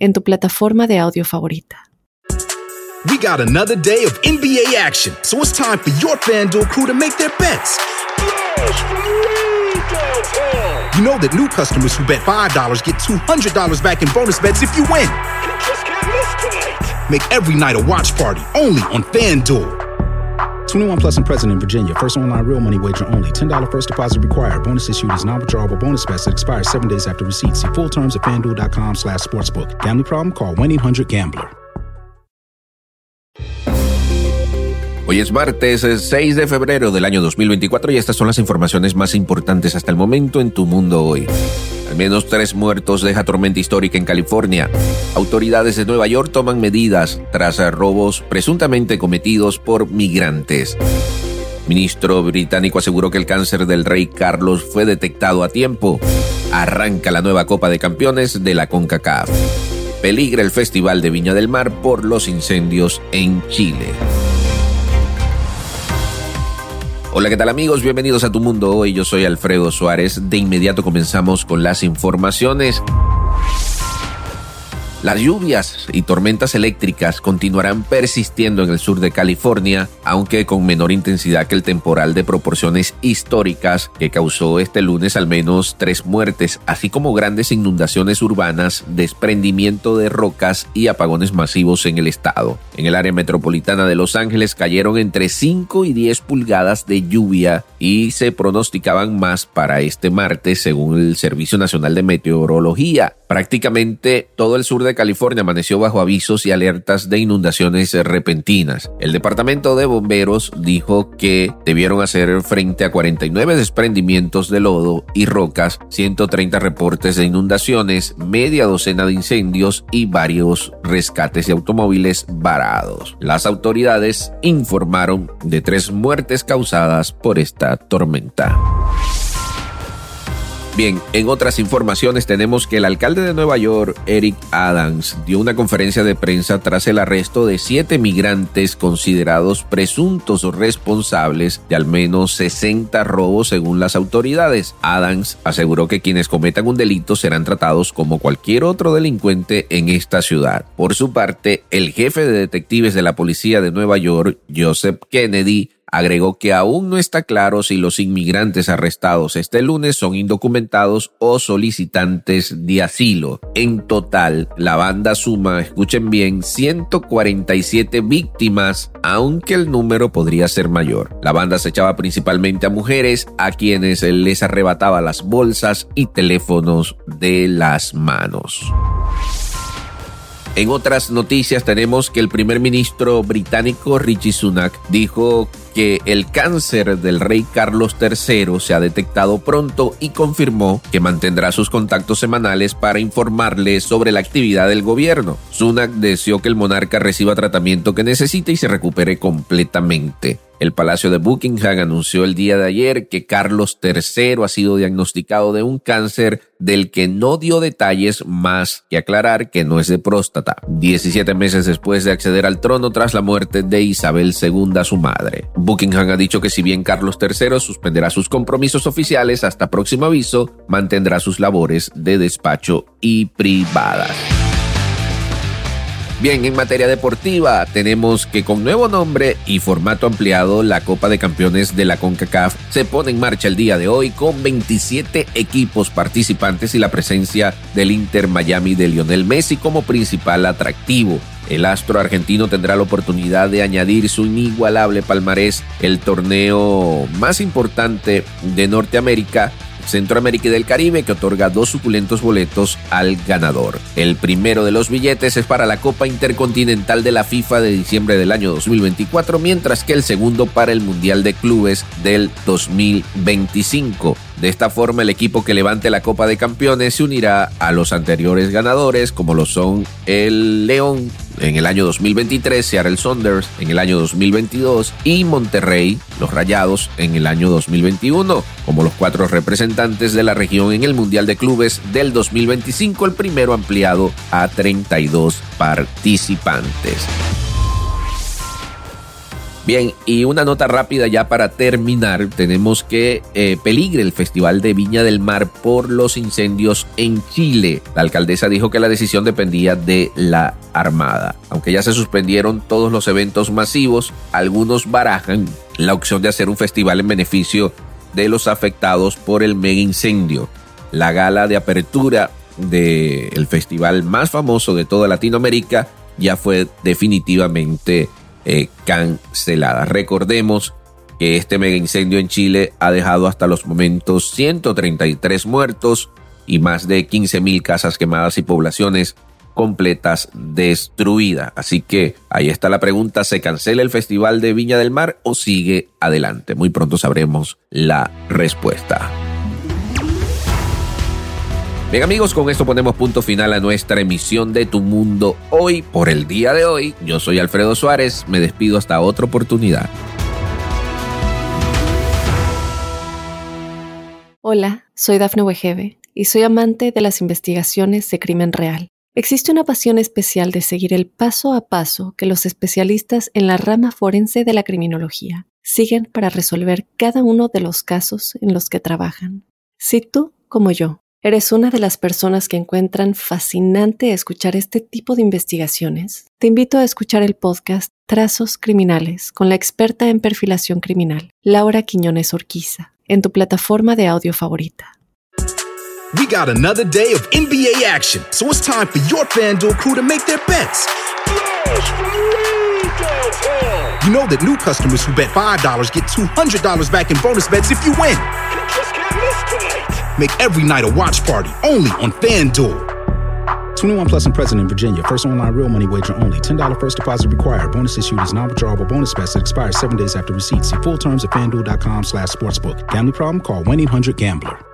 en tu plataforma de audio favorita. We got another day of NBA action, so it's time for your FanDuel crew to make their bets. You know that new customers who bet $5 get $200 back in bonus bets if you win. Make every night a watch party only on FanDuel. 21 plus and present in Virginia. First online real money wager only. $10 first deposit required. Bonus issued is non-withdrawable bonus bets that expires seven days after receipt. See full terms at fanduel.com slash sportsbook. Gambling problem? Call 1-800-GAMBLER. Hoy es martes 6 de febrero del año 2024 y estas son las informaciones más importantes hasta el momento en tu mundo hoy. Al menos tres muertos deja tormenta histórica en California. Autoridades de Nueva York toman medidas tras robos presuntamente cometidos por migrantes. Ministro británico aseguró que el cáncer del rey Carlos fue detectado a tiempo. Arranca la nueva Copa de Campeones de la CONCACAF. Peligra el Festival de Viña del Mar por los incendios en Chile. Hola, ¿qué tal amigos? Bienvenidos a Tu Mundo Hoy. Yo soy Alfredo Suárez. De inmediato comenzamos con las informaciones. Las lluvias y tormentas eléctricas continuarán persistiendo en el sur de California, aunque con menor intensidad que el temporal de proporciones históricas que causó este lunes al menos tres muertes, así como grandes inundaciones urbanas, desprendimiento de rocas y apagones masivos en el estado. En el área metropolitana de Los Ángeles cayeron entre 5 y 10 pulgadas de lluvia y se pronosticaban más para este martes según el Servicio Nacional de Meteorología. Prácticamente todo el sur de California amaneció bajo avisos y alertas de inundaciones repentinas. El Departamento de Bomberos dijo que debieron hacer frente a 49 desprendimientos de lodo y rocas, 130 reportes de inundaciones, media docena de incendios y varios rescates de automóviles varados. Las autoridades informaron de tres muertes causadas por esta tormenta. Bien, en otras informaciones tenemos que el alcalde de Nueva York, Eric Adams, dio una conferencia de prensa tras el arresto de siete migrantes considerados presuntos responsables de al menos 60 robos según las autoridades. Adams aseguró que quienes cometan un delito serán tratados como cualquier otro delincuente en esta ciudad. Por su parte, el jefe de detectives de la policía de Nueva York, Joseph Kennedy, agregó que aún no está claro si los inmigrantes arrestados este lunes son indocumentados o solicitantes de asilo. En total, la banda suma, escuchen bien, 147 víctimas, aunque el número podría ser mayor. La banda se echaba principalmente a mujeres a quienes les arrebataba las bolsas y teléfonos de las manos. En otras noticias tenemos que el primer ministro británico Richie Sunak dijo que el cáncer del rey Carlos III se ha detectado pronto y confirmó que mantendrá sus contactos semanales para informarle sobre la actividad del gobierno. Sunak deseó que el monarca reciba tratamiento que necesite y se recupere completamente. El Palacio de Buckingham anunció el día de ayer que Carlos III ha sido diagnosticado de un cáncer del que no dio detalles más que aclarar que no es de próstata, 17 meses después de acceder al trono tras la muerte de Isabel II, su madre. Buckingham ha dicho que si bien Carlos III suspenderá sus compromisos oficiales hasta próximo aviso, mantendrá sus labores de despacho y privadas. Bien, en materia deportiva tenemos que con nuevo nombre y formato ampliado, la Copa de Campeones de la CONCACAF se pone en marcha el día de hoy con 27 equipos participantes y la presencia del Inter Miami de Lionel Messi como principal atractivo. El astro argentino tendrá la oportunidad de añadir su inigualable palmarés, el torneo más importante de Norteamérica Centroamérica y del Caribe que otorga dos suculentos boletos al ganador. El primero de los billetes es para la Copa Intercontinental de la FIFA de diciembre del año 2024, mientras que el segundo para el Mundial de Clubes del 2025. De esta forma, el equipo que levante la Copa de Campeones se unirá a los anteriores ganadores, como lo son el León en el año 2023, Seattle Saunders en el año 2022 y Monterrey, los Rayados, en el año 2021, como los cuatro representantes de la región en el Mundial de Clubes del 2025, el primero ampliado a 32 participantes. Bien, y una nota rápida ya para terminar, tenemos que eh, peligre el Festival de Viña del Mar por los incendios en Chile. La alcaldesa dijo que la decisión dependía de la Armada. Aunque ya se suspendieron todos los eventos masivos, algunos barajan la opción de hacer un festival en beneficio de los afectados por el mega incendio. La gala de apertura del festival más famoso de toda Latinoamérica ya fue definitivamente eh, cancelada. Recordemos que este mega incendio en Chile ha dejado hasta los momentos 133 muertos y más de 15 mil casas quemadas y poblaciones completas destruidas. Así que ahí está la pregunta, ¿se cancela el Festival de Viña del Mar o sigue adelante? Muy pronto sabremos la respuesta. Bien amigos, con esto ponemos punto final a nuestra emisión de Tu Mundo hoy por el día de hoy. Yo soy Alfredo Suárez, me despido hasta otra oportunidad. Hola, soy Dafne Wegebe y soy amante de las investigaciones de crimen real. Existe una pasión especial de seguir el paso a paso que los especialistas en la rama forense de la criminología siguen para resolver cada uno de los casos en los que trabajan. Si tú, como yo, ¿Eres una de las personas que encuentran fascinante escuchar este tipo de investigaciones? Te invito a escuchar el podcast Trazos Criminales con la experta en perfilación criminal, Laura Quiñones Orquiza, en tu plataforma de audio favorita. We got another day of NBA action, so it's time for your FanDuel crew to make their bets. You know that new customers who bet $5 get $200 back in bonus bets if you win. Make every night a watch party only on FanDuel. 21 plus and present in Virginia. First online real money wager only. $10 first deposit required. Bonus issued is non-withdrawable bonus bets that expires seven days after receipt. See full terms at fanduel.com slash sportsbook. Gambling problem? Call 1-800-GAMBLER.